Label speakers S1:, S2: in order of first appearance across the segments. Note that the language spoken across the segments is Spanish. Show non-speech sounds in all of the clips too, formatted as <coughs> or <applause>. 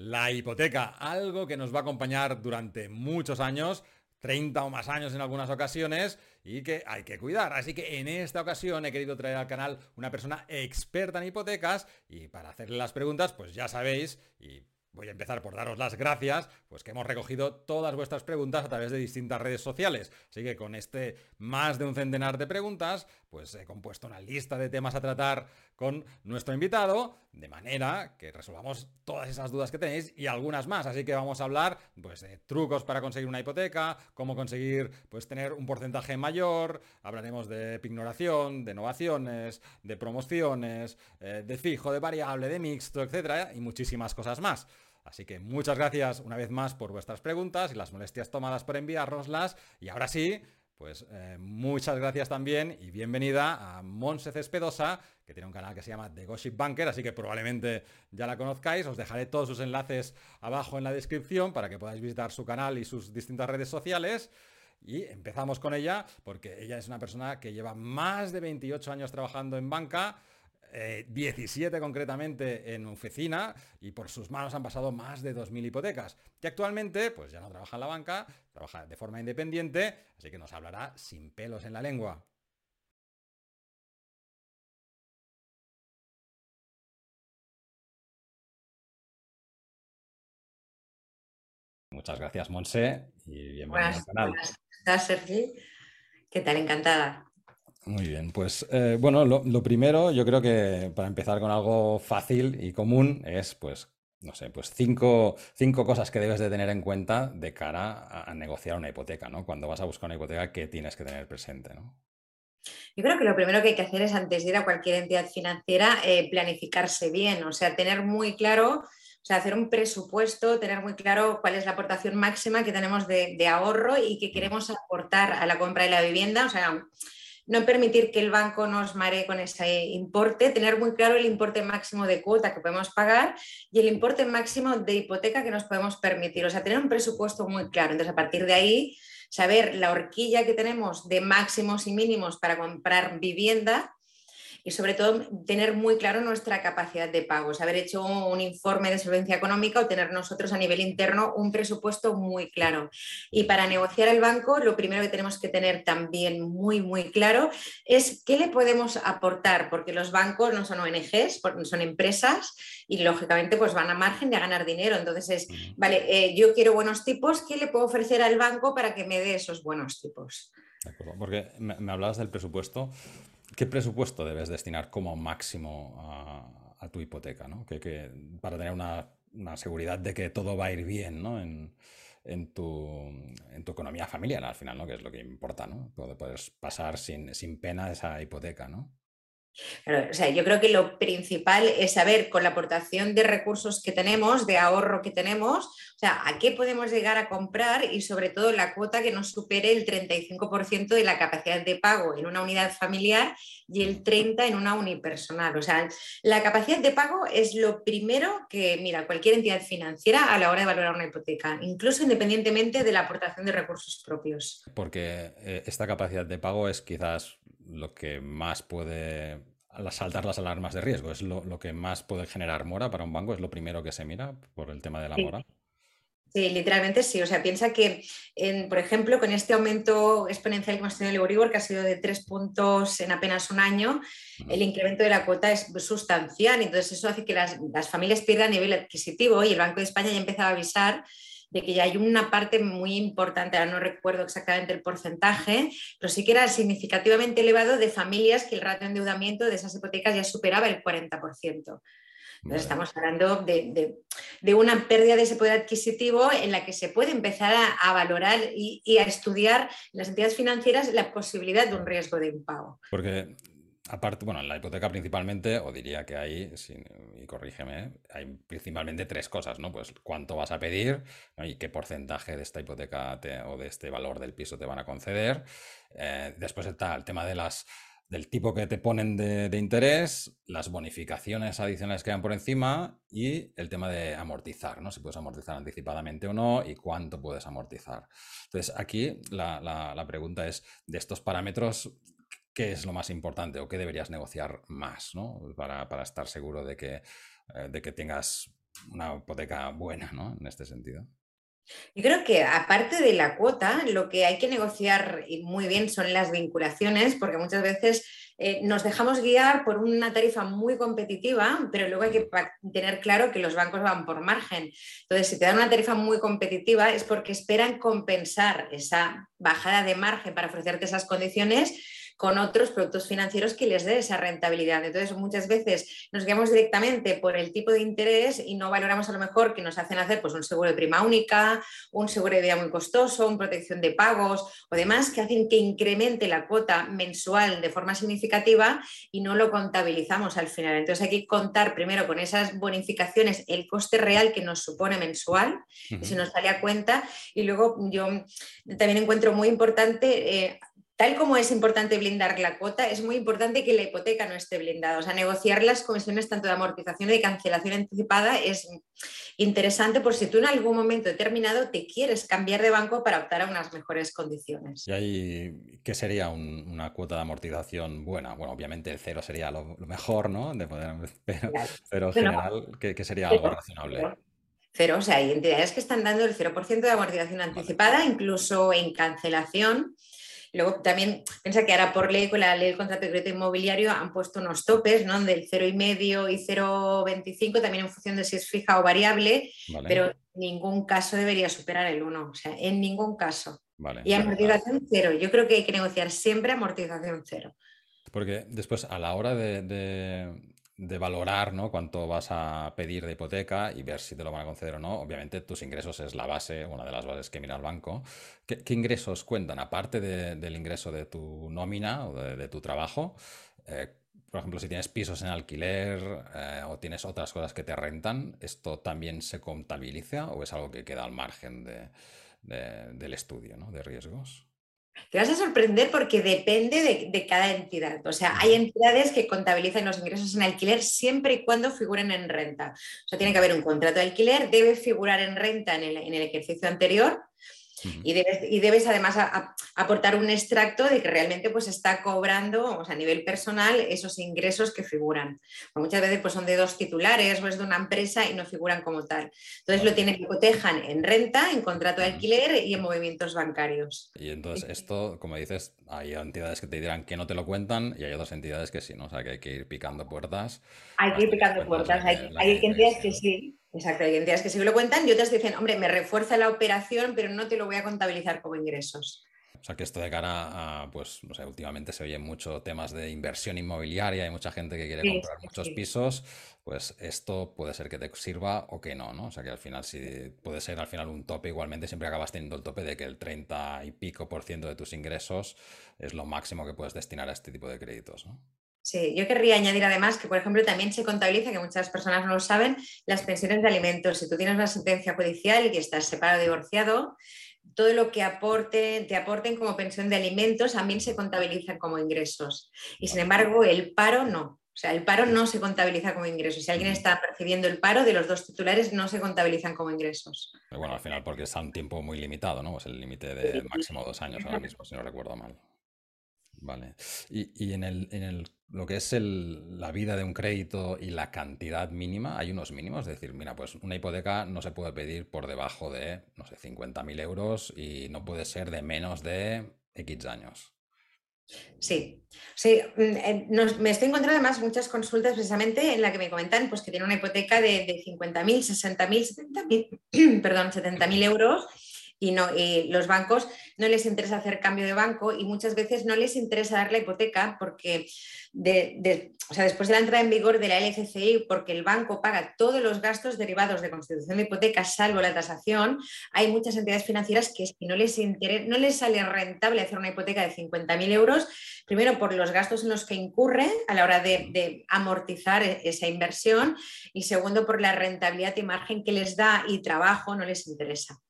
S1: La hipoteca, algo que nos va a acompañar durante muchos años, 30 o más años en algunas ocasiones y que hay que cuidar. Así que en esta ocasión he querido traer al canal una persona experta en hipotecas y para hacerle las preguntas, pues ya sabéis, y Voy a empezar por daros las gracias, pues que hemos recogido todas vuestras preguntas a través de distintas redes sociales. Así que con este más de un centenar de preguntas, pues he compuesto una lista de temas a tratar con nuestro invitado, de manera que resolvamos todas esas dudas que tenéis y algunas más. Así que vamos a hablar pues, de trucos para conseguir una hipoteca, cómo conseguir pues, tener un porcentaje mayor, hablaremos de pignoración, de innovaciones, de promociones, eh, de fijo, de variable, de mixto, etcétera, y muchísimas cosas más. Así que muchas gracias una vez más por vuestras preguntas y las molestias tomadas por enviárnoslas. Y ahora sí, pues eh, muchas gracias también y bienvenida a Monse Cespedosa, que tiene un canal que se llama The Gossip Banker, así que probablemente ya la conozcáis. Os dejaré todos sus enlaces abajo en la descripción para que podáis visitar su canal y sus distintas redes sociales. Y empezamos con ella porque ella es una persona que lleva más de 28 años trabajando en banca 17 eh, concretamente en oficina y por sus manos han pasado más de 2.000 hipotecas. Que actualmente pues ya no trabaja en la banca, trabaja de forma independiente, así que nos hablará sin pelos en la lengua. Muchas gracias, Monse, y bienvenida al canal.
S2: Buenas, Sergi. ¿Qué tal? Encantada.
S1: Muy bien, pues eh, bueno, lo, primero, yo creo que para empezar con algo fácil y común es, pues, no sé, pues cinco, cinco cosas que debes de tener en cuenta de cara a, negociar una hipoteca, ¿no? Cuando vas a buscar una hipoteca, ¿qué tienes que tener presente, ¿no?
S2: Yo creo que lo primero que hay que hacer es, antes de ir a cualquier entidad financiera, eh, planificarse bien, o sea, tener muy claro o sea, hacer un presupuesto, tener muy claro cuál es la aportación máxima que tenemos de, de, ahorro y que queremos aportar a la compra de la vivienda. O sea, no permitir que el banco nos maree con ese importe, tener muy claro el importe máximo de cuota que podemos pagar y el importe máximo de hipoteca que nos podemos permitir. O sea, tener un presupuesto muy claro. Entonces, a partir de ahí, saber la horquilla que tenemos de máximos y mínimos para comprar vivienda y sobre todo tener muy claro nuestra capacidad de pago, haber hecho un informe de solvencia económica o tener nosotros a nivel interno un presupuesto muy claro. Y para negociar el banco, lo primero que tenemos que tener también muy, muy claro es qué le podemos aportar, porque los bancos no son ONGs, son empresas y lógicamente pues van a margen de ganar dinero. Entonces es, vale, eh, yo quiero buenos tipos, ¿qué le puedo ofrecer al banco para que me dé esos buenos tipos?
S1: De acuerdo, porque me hablabas del presupuesto. ¿Qué presupuesto debes destinar como máximo a, tu hipoteca? ¿no? Que, para tener una, seguridad de que todo va a ir bien ¿no? en, tu, economía familiar al final, ¿no? que es lo que importa, ¿no? poder pasar sin, sin pena esa hipoteca. ¿no?
S2: O sea, yo creo que lo principal es saber con la aportación de recursos que tenemos, de ahorro que tenemos, o sea, a qué podemos llegar a comprar y sobre todo la cuota que no supere el 35% de la capacidad de pago en una unidad familiar y el 30% en una unipersonal. O sea, la capacidad de pago es lo primero que mira cualquier entidad financiera a la hora de valorar una hipoteca, incluso independientemente de la aportación de recursos propios.
S1: Porque eh, esta capacidad de pago es quizás lo que más puede saltar las alarmas de riesgo, es lo, que más puede generar mora para un banco, es lo primero que se mira por el tema de la mora.
S2: Sí, literalmente sí. O sea, piensa que, por ejemplo, con este aumento exponencial que hemos tenido en el Euribor, que ha sido de tres puntos en apenas un año, el incremento de la cuota es sustancial. Entonces, eso hace que las, las familias pierdan nivel adquisitivo y el Banco de España ya ha empezado a avisar de que ya hay una parte muy importante, ahora no recuerdo exactamente el porcentaje, pero sí que era significativamente elevado de familias que el ratio de endeudamiento de esas hipotecas ya superaba el 40%. Entonces estamos hablando de, una pérdida de ese poder adquisitivo en la que se puede empezar a, valorar y, y, a estudiar en las entidades financieras la posibilidad de un riesgo de impago.
S1: Porque Aparte, bueno, en la hipoteca principalmente, o diría que hay, y corrígeme, hay principalmente tres cosas, ¿no? Pues cuánto vas a pedir y qué porcentaje de esta hipoteca o de este valor del piso te van a conceder. Eh, después está el tema de las, del tipo que te ponen de, interés, las bonificaciones adicionales que dan por encima y el tema de amortizar, ¿no? Si puedes amortizar anticipadamente o no y cuánto puedes amortizar. Entonces, aquí la pregunta es, de estos parámetros, qué es lo más importante o qué deberías negociar más, ¿no? Para, estar seguro de que, eh, de que tengas una hipoteca buena, ¿no? En este sentido.
S2: Yo creo que aparte de la cuota, lo que hay que negociar muy bien son las vinculaciones, porque muchas veces eh, nos dejamos guiar por una tarifa muy competitiva, pero luego hay que tener claro que los bancos van por margen. Entonces, si te dan una tarifa muy competitiva es porque esperan compensar esa bajada de margen para ofrecerte esas condiciones con otros productos financieros que les dé esa rentabilidad. Entonces, muchas veces nos guiamos directamente por el tipo de interés y no valoramos a lo mejor que nos hacen hacer pues, un seguro de prima única, un seguro de vida muy costoso, una protección de pagos o demás que hacen que incremente la cuota mensual de forma significativa y no lo contabilizamos al final. Entonces, hay que contar primero con esas bonificaciones el coste real que nos supone mensual, y se nos sale a cuenta, y luego yo también encuentro muy importante eh, Tal como es importante blindar la cuota, es muy importante que la hipoteca no esté blindada. O sea, negociar las comisiones tanto de amortización y de cancelación anticipada es interesante por si tú en algún momento determinado te quieres cambiar de banco para optar a unas mejores condiciones.
S1: ¿Y ahí qué sería una cuota de amortización buena? Bueno, obviamente el cero sería lo, mejor, ¿no? De poder, <laughs> pero, en general, ¿qué, sería algo razonable?
S2: Cero, o sea, hay entidades que están dando el 0% de amortización anticipada, incluso en cancelación. Luego también piensa que ahora por ley, con la ley del contrato de crédito inmobiliario, han puesto unos topes, ¿no? Del 0,5 y 0,25, también en función de si es fija o variable, pero en ningún caso debería superar el 1, o sea, en ningún caso. y amortización cero. Yo creo que hay que negociar siempre amortización cero.
S1: Porque después, a la hora de, de valorar ¿no? cuánto vas a pedir de hipoteca y ver si te lo van a conceder o no. Obviamente tus ingresos es la base, una de las bases que mira el banco. ¿Qué, ingresos cuentan? Aparte del ingreso de tu nómina o de, tu trabajo, eh, por ejemplo, si tienes pisos en alquiler eh, o tienes otras cosas que te rentan, ¿esto también se contabiliza o es algo que queda al margen del estudio ¿no? de riesgos?
S2: Te vas a sorprender porque depende de, cada entidad. O sea, hay entidades que contabilizan los ingresos en alquiler siempre y cuando figuren en renta. O sea, tiene que haber un contrato de alquiler, debe figurar en renta en el ejercicio anterior y, debes, además aportar un extracto de que realmente pues está cobrando a nivel personal esos ingresos que figuran. muchas veces pues, son de dos titulares o es de una empresa y no figuran como tal. Entonces lo tienen que cotejan en renta, en contrato de alquiler y en movimientos bancarios.
S1: Y entonces esto, como dices, hay entidades que te dirán que no te lo cuentan y hay otras entidades que sí, ¿no? O sea que hay que ir picando puertas.
S2: Hay que ir picando puertas, hay, hay entidades que sí Exacto, hay entidades que sí lo cuentan y otras dicen, hombre, me refuerza la operación, pero no te lo voy a contabilizar como ingresos.
S1: O sea que esto de cara a, pues, no sé, últimamente se oyen mucho temas de inversión inmobiliaria, hay mucha gente que quiere comprar muchos pisos, pues esto puede ser que te sirva o que no, ¿no? O sea que al final, si puede ser al final un tope, igualmente siempre acabas teniendo el tope de que el 30 y pico por ciento de tus ingresos es lo máximo que puedes destinar a este tipo de créditos, ¿no?
S2: Sí, yo querría añadir además que, por ejemplo, también se contabiliza, que muchas personas no lo saben, las pensiones de alimentos. Si tú tienes una sentencia judicial y estás separado o divorciado, todo lo que aporte, te aporten como pensión de alimentos también se contabiliza como ingresos. Y sin embargo, el paro no. O sea, el paro no se contabiliza como ingresos. Si alguien está percibiendo el paro, de los dos titulares no se contabilizan como ingresos.
S1: Pero bueno, al final porque es a un tiempo muy limitado, ¿no? Es el límite de máximo dos años ahora mismo, si no recuerdo mal. Vale. Y, en, el, en el, lo que es el, la vida de un crédito y la cantidad mínima, hay unos mínimos. Es decir, mira, pues una hipoteca no se puede pedir por debajo de, no sé, 50.000 euros y no puede ser de menos de X años.
S2: Sí, sí, mm, eh, me estoy encontrando además muchas consultas precisamente en la que me comentan pues, que tiene una hipoteca de, de 50.000, 60.000, 70.000, perdón, 70.000 <clears throat> euros y, no, los bancos no les interesa hacer cambio de banco y muchas veces no les interesa dar la hipoteca porque o sea, después de la entrada en vigor de la LCCI, porque el banco paga todos los gastos derivados de constitución de hipoteca, salvo la tasación, hay muchas entidades financieras que no les, no les sale rentable hacer una hipoteca de 50.000 euros, primero por los gastos en los que incurre a la hora de amortizar e, esa inversión y segundo por la rentabilidad y margen que les da y trabajo no les interesa.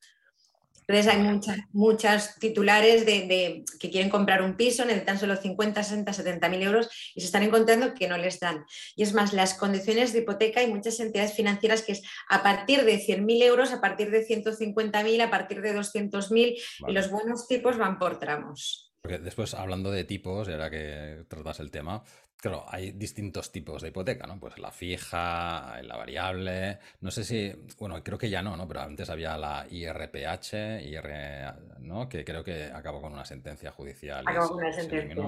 S2: Entonces hay muchas, muchas titulares de, que quieren comprar un piso, necesitan solo 50, 60, 70 mil euros y se están encontrando que no les dan. Y es más, las condiciones de hipoteca hay muchas entidades financieras que es a partir de 100 mil euros, a partir de 150 mil, a partir de 200 mil y los buenos tipos van por tramos.
S1: Porque después, hablando de tipos, y ahora que tratas el tema, claro, hay distintos tipos de hipoteca, ¿no? Pues la fija, la variable, no sé si, bueno, creo que ya no, ¿no? Pero antes había la IRPH, IR, ¿no? Que creo que acabó con una sentencia judicial.
S2: Acabó con una sentencia.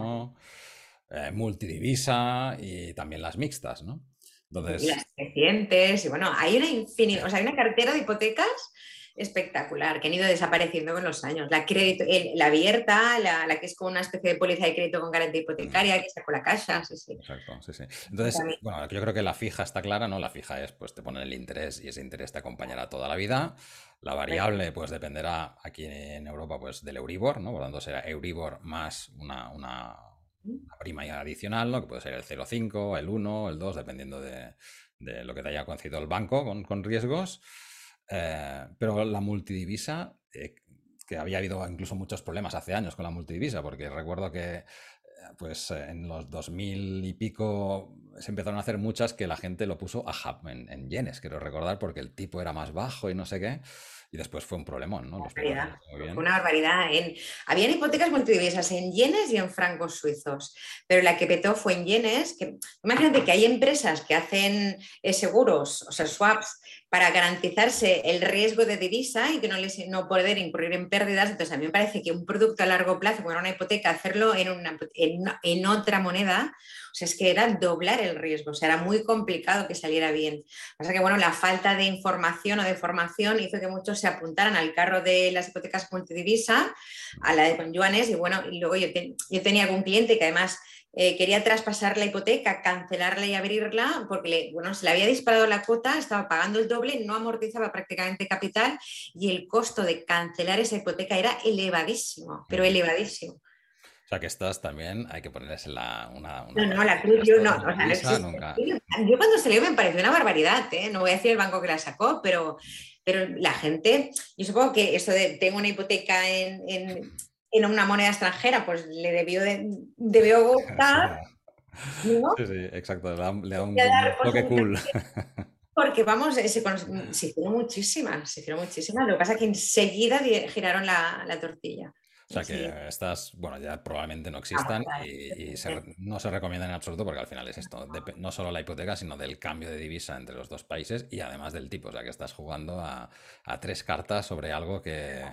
S1: Eh, multidivisa y también las mixtas, ¿no?
S2: Entonces... Y las crecientes, y bueno, hay una infinidad, o sea, hay una cartera de hipotecas espectacular, que han ido desapareciendo con los años. La, crédito, la abierta, la, que es como una especie de póliza de crédito con garantía hipotecaria, que con la casa, sí, sí.
S1: Exacto, sí, sí. Entonces, bueno, yo creo que la fija está clara, ¿no? La fija es, pues te ponen el interés y ese interés te acompañará toda la vida. La variable, pues dependerá aquí en Europa, pues del Euribor, ¿no? Por lo tanto, será Euribor más una, una, prima adicional, ¿no? Que puede ser el 0,5, el 1, el 2, dependiendo de, lo que te haya concedido el banco con, con riesgos. Eh, pero la multidivisa, eh, que había habido incluso muchos problemas hace años con la multidivisa, porque recuerdo que eh, pues en los 2000 y pico se empezaron a hacer muchas que la gente lo puso a en, en yenes, quiero recordar, porque el tipo era más bajo y no sé qué. Y después fue un problemón, ¿no?
S2: Una barbaridad. En... Habían hipotecas multidivisas en yenes y en francos suizos, pero la que petó fue en yenes. Que... Imagínate que hay empresas que hacen seguros, o sea, swaps, para garantizarse el riesgo de divisa y que no, les, no poder incurrir en pérdidas. Entonces, a mí me parece que un producto a largo plazo, como una hipoteca, hacerlo en, una, en, otra moneda, o sea, es que era doblar el riesgo, o sea, era muy complicado que saliera bien. O sea que, bueno, la falta de información o de formación hizo que muchos se apuntaran al carro de las hipotecas multidivisa, a la de con yuanes, y bueno, y luego yo, yo tenía algún cliente que además eh, quería traspasar la hipoteca, cancelarla y abrirla, porque le, bueno, se le había disparado la cuota, estaba pagando el doble, no amortizaba prácticamente capital y el costo de cancelar esa hipoteca era elevadísimo, pero elevadísimo.
S1: O sea que estas también hay que ponerles la, una,
S2: No, no, la cruz yo no. Yo cuando salió me pareció una barbaridad, ¿eh? no voy a decir el banco que la sacó, pero, pero la gente, yo supongo que eso de tengo una hipoteca en en una moneda extranjera, pues le debió, de, debió <laughs> gustar.
S1: ¿no? Sí, sí, exacto, le da, un toque cool.
S2: Porque vamos, se, se, hicieron muchísimas, se hicieron muchísimas. Lo que pasa es que enseguida giraron la, la tortilla.
S1: O sea que estas, bueno, ya probablemente no existan y, no se recomiendan en absoluto porque al final es esto, no solo la hipoteca, sino del cambio de divisa entre los dos países y además del tipo, o sea que estás jugando a, a tres cartas sobre algo que,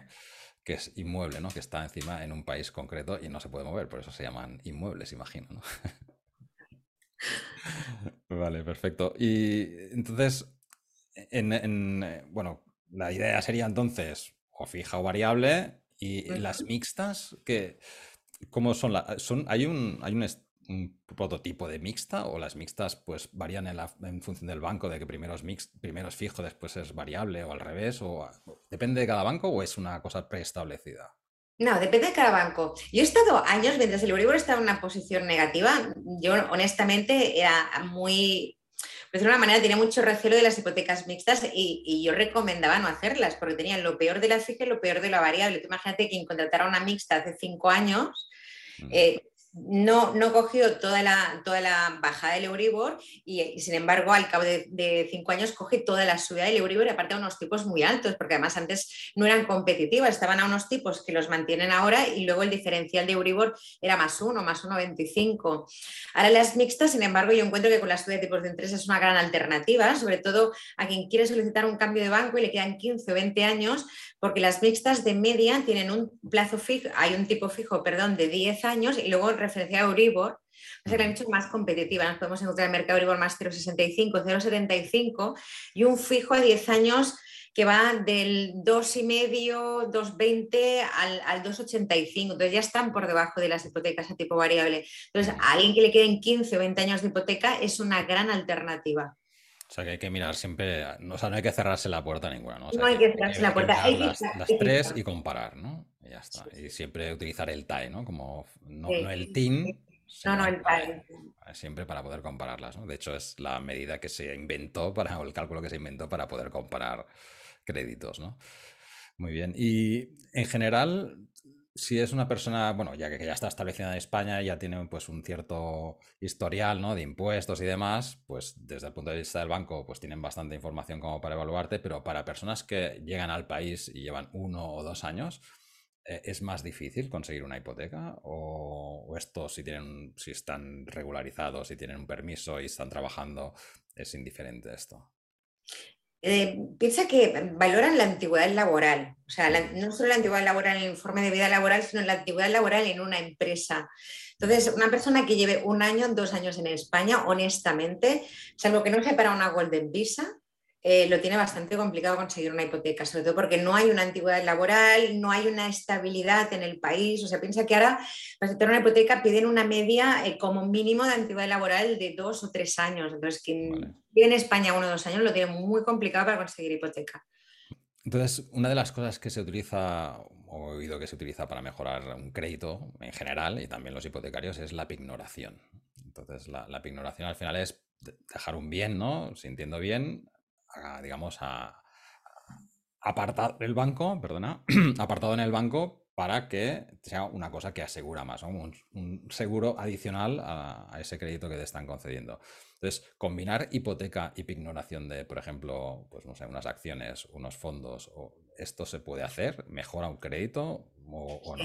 S1: que es inmueble, ¿no? Que está encima en un país concreto y no se puede mover, por eso se llaman inmuebles, imagino, ¿no? <laughs> vale, perfecto. Y entonces, en, bueno, la idea sería entonces o fija o variable y las mixtas, que, ¿cómo son? las son hay un, hay un, un prototipo de mixta o las mixtas pues varían en, función del banco de que primero es, mix, primero es fijo, después es variable o al revés? O, ¿Depende de cada banco o es una cosa preestablecida?
S2: No, depende de cada banco. Yo he estado años, mientras el Euribor estaba en una posición negativa, yo honestamente era muy, de alguna manera tenía mucho recelo de las hipotecas mixtas y, yo recomendaba no hacerlas porque tenían lo peor de la fija y lo peor de la variable. imagínate que contratara una mixta hace cinco años, mm. eh, no, no cogió toda la, toda la bajada del Euribor y, sin embargo al cabo de, cinco años coge toda la subida del Euribor y aparte a unos tipos muy altos, porque además antes no eran competitivas, estaban a unos tipos que los mantienen ahora y luego el diferencial de Euribor era más uno, más 1,25. Ahora las mixtas, sin embargo, yo encuentro que con la subida de tipos de interés es una gran alternativa, sobre todo a quien quiere solicitar un cambio de banco y le quedan 15 o 20 años, porque las mixtas de media tienen un plazo fijo, hay un tipo fijo, perdón, de 10 años y luego referencia a Euribor, que la han hecho más competitiva. Nos podemos encontrar el mercado Euribor más 0,65, 0,75 y un fijo a 10 años que va del 2,5, 2,20 al, al 2,85. Entonces ya están por debajo de las hipotecas a tipo variable. Entonces, a alguien que le queden 15 o 20 años de hipoteca es una gran alternativa.
S1: O sea que hay que mirar siempre, o sea, no hay que cerrarse la puerta ninguna, ¿no?
S2: no hay que cerrarse la puerta. Hay
S1: las, las tres y comparar, ¿no? Y ya está. Y siempre utilizar el TAE, ¿no? Como no, el TIN.
S2: No, no, el TAE.
S1: Siempre para poder compararlas, ¿no? De hecho, es la medida que se inventó para, o el cálculo que se inventó para poder comparar créditos, ¿no? Muy bien. Y en general, si es una persona, bueno, ya que ya está establecida en España, ya tiene pues un cierto historial, ¿no? De impuestos y demás, pues desde el punto de vista del banco, pues tienen bastante información como para evaluarte, pero para personas que llegan al país y llevan uno o dos años, eh, ¿es más difícil conseguir una hipoteca? ¿O, estos, si, tienen, si están regularizados, si tienen un permiso y están trabajando, es indiferente esto?
S2: Eh, piensa que valoran la antigüedad laboral, o sea, no solo la antigüedad laboral en el informe de vida laboral, sino la antigüedad laboral en una empresa. Entonces, una persona que lleve un año, dos años en España, honestamente, salvo que no se para una Golden Visa, eh, lo tiene bastante complicado conseguir una hipoteca, sobre todo porque no hay una antigüedad laboral, no hay una estabilidad en el país. O sea, piensa que ahora para tener una hipoteca piden una media eh, como mínimo de antigüedad laboral de dos o tres años. Entonces, quien vive en España uno o dos años lo tiene muy complicado para conseguir hipoteca.
S1: Entonces, una de las cosas que se utiliza, o he oído que se utiliza para mejorar un crédito en general y también los hipotecarios, es la pignoración. Entonces, la, la pignoración al final es dejar un bien, ¿no? Sintiendo bien, digamos, a, apartado el banco, perdona, <clears throat> apartado en el banco para que sea una cosa que asegura más, un, seguro adicional a, ese crédito que te están concediendo. Entonces, combinar hipoteca y pignoración de, por ejemplo, pues no sé, unas acciones, unos fondos, o ¿esto se puede hacer? ¿Mejora un crédito o no?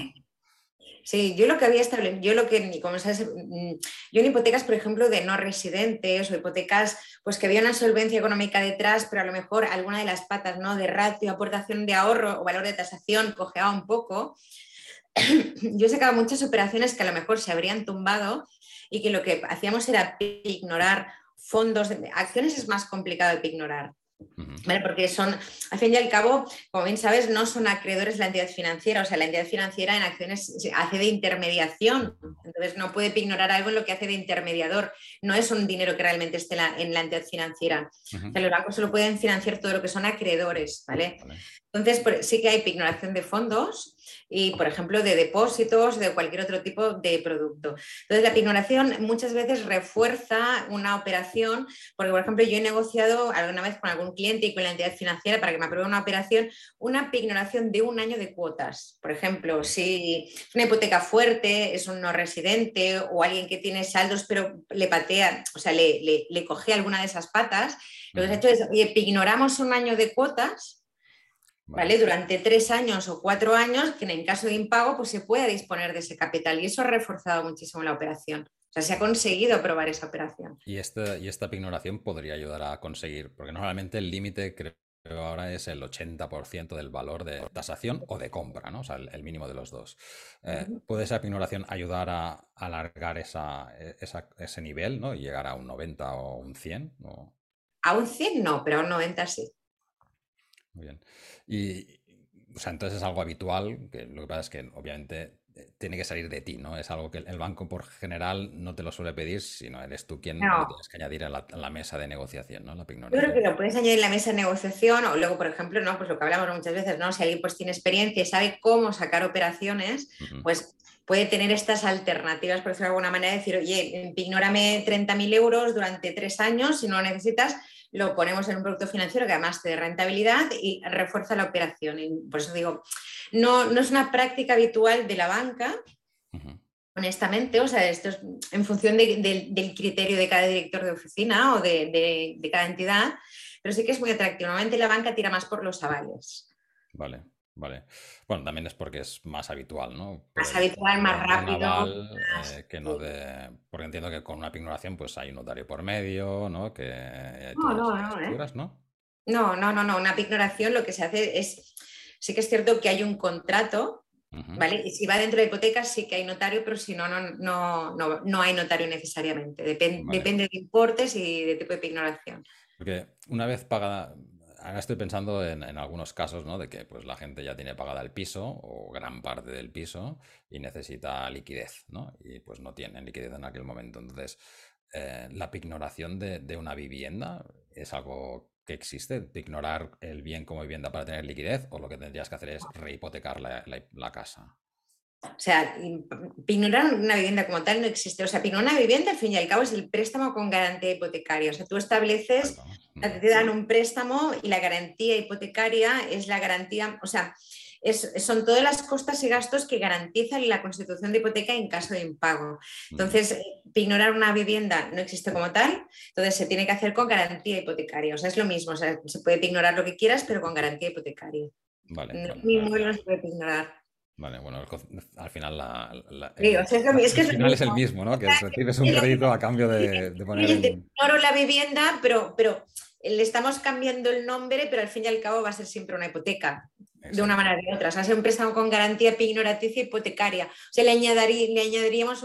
S2: Sí, yo lo que había establecido, yo lo que, como sabes, mm, yo en hipotecas, por ejemplo, de no residentes o hipotecas, pues que había una solvencia económica detrás, pero a lo mejor alguna de las patas, ¿no? De ratio, aportación de ahorro o valor de tasación cojeaba un poco. <clears throat> Yo he sacado muchas operaciones que a lo mejor se habrían tumbado y que lo que hacíamos era ignorar fondos, de, acciones es más complicado de ignorar. Porque son, al fin y al cabo, como bien sabes, no son acreedores la entidad financiera, o sea, la entidad financiera en acciones hace de intermediación, entonces no puede ignorar algo en lo que hace de intermediador, no es un dinero que realmente esté en la, entidad financiera. los bancos solo pueden financiar todo lo que son acreedores, ¿vale? Entonces, sí que hay ignoración de fondos, y, por ejemplo, de depósitos, de cualquier otro tipo de producto. Entonces, la pignoración muchas veces refuerza una operación, porque, por ejemplo, yo he negociado alguna vez con algún cliente y con la entidad financiera para que me apruebe una operación, una pignoración de un año de cuotas. Por ejemplo, si es una hipoteca fuerte, es un no residente o alguien que tiene saldos pero le patea, o sea, le, le, coge alguna de esas patas, lo que se ha hecho es, oye, pignoramos un año de cuotas Vale. Durante tres años o cuatro años, que en caso de impago pues se puede disponer de ese capital y eso ha reforzado muchísimo la operación. O sea, se ha conseguido aprobar esa operación.
S1: Y, este, y esta pignoración podría ayudar a conseguir, porque normalmente el límite creo ahora es el 80% del valor de tasación o de compra, ¿no? O sea, el, mínimo de los dos. Eh, ¿Puede esa pignoración ayudar a, alargar esa, ese nivel, ¿no? Y llegar a un 90 o un 100?
S2: A un 100 no, pero a un 90 sí.
S1: Muy bien. Y, o sea, entonces es algo habitual, que lo que pasa es que obviamente eh, tiene que salir de ti, ¿no? Es algo que el banco por general no te lo suele pedir, sino eres tú quien lo tienes que añadir a la, mesa de negociación, ¿no? La
S2: Yo creo que lo puedes añadir en la mesa de negociación o luego, por ejemplo, ¿no? Pues lo que hablamos muchas veces, ¿no? Si alguien pues tiene experiencia y sabe cómo sacar operaciones, pues puede tener estas alternativas, por decirlo de alguna manera, decir, oye, ignórame 30.000 euros durante tres años, si no lo necesitas, lo ponemos en un producto financiero que además te dé rentabilidad y refuerza la operación. Y por eso digo, no, no es una práctica habitual de la banca, honestamente, o sea, esto es en función del criterio de cada director de oficina o de, de cada entidad, pero sí que es muy atractivo. Normalmente la banca tira más por los avales.
S1: Vale. Vale. Bueno, también es porque es más habitual, ¿no?
S2: Más habitual, más rápido.
S1: Eh, que no de... Porque entiendo que con una pignoración pues hay un notario por medio, ¿no? Que
S2: no, no, no, ¿eh? ¿no? No, no, no, no. Una pignoración lo que se hace es... Sí que es cierto que hay un contrato, ¿vale? Y si va dentro de hipotecas sí que hay notario, pero si no, no, no, no, hay notario necesariamente. Depende de importes y de tipo de pignoración.
S1: Porque una vez pagada Ahora estoy pensando en, algunos casos, ¿no? De que pues, la gente ya tiene pagada el piso o gran parte del piso y necesita liquidez, ¿no? Y pues no tienen liquidez en aquel momento. Entonces, eh, la pignoración de, una vivienda es algo que existe, pignorar el bien como vivienda para tener liquidez, o lo que tendrías que hacer es rehipotecar la casa.
S2: O sea, pignorar una vivienda como tal no existe. O sea, pignorar una vivienda, al fin y al cabo, es el préstamo con garantía hipotecaria. O sea, tú estableces, te dan un préstamo y la garantía hipotecaria es la garantía, o sea, son todas las costas y gastos que garantizan la constitución de hipoteca en caso de impago. Entonces, pignorar una vivienda no existe como tal, entonces se tiene que hacer con garantía hipotecaria. O sea, es lo mismo, o sea, se puede pignorar lo que quieras, pero con garantía hipotecaria.
S1: Vale.
S2: No, se puede pignorar.
S1: Vale, bueno, al final la,
S2: es,
S1: el mismo, ¿no? Que recibes un crédito a cambio de, poner...
S2: En... la vivienda, pero, pero le estamos cambiando el nombre, pero al fin y al cabo va a ser siempre una hipoteca, de una manera u otra. O sea, ser un préstamo con garantía ignoraticia hipotecaria. O sea, le, le añadiríamos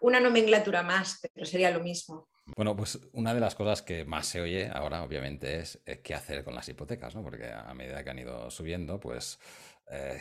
S2: una nomenclatura más, pero sería lo mismo.
S1: Bueno, pues una de las cosas que más se oye ahora, obviamente, es, qué hacer con las hipotecas, ¿no? Porque a medida que han ido subiendo, pues eh,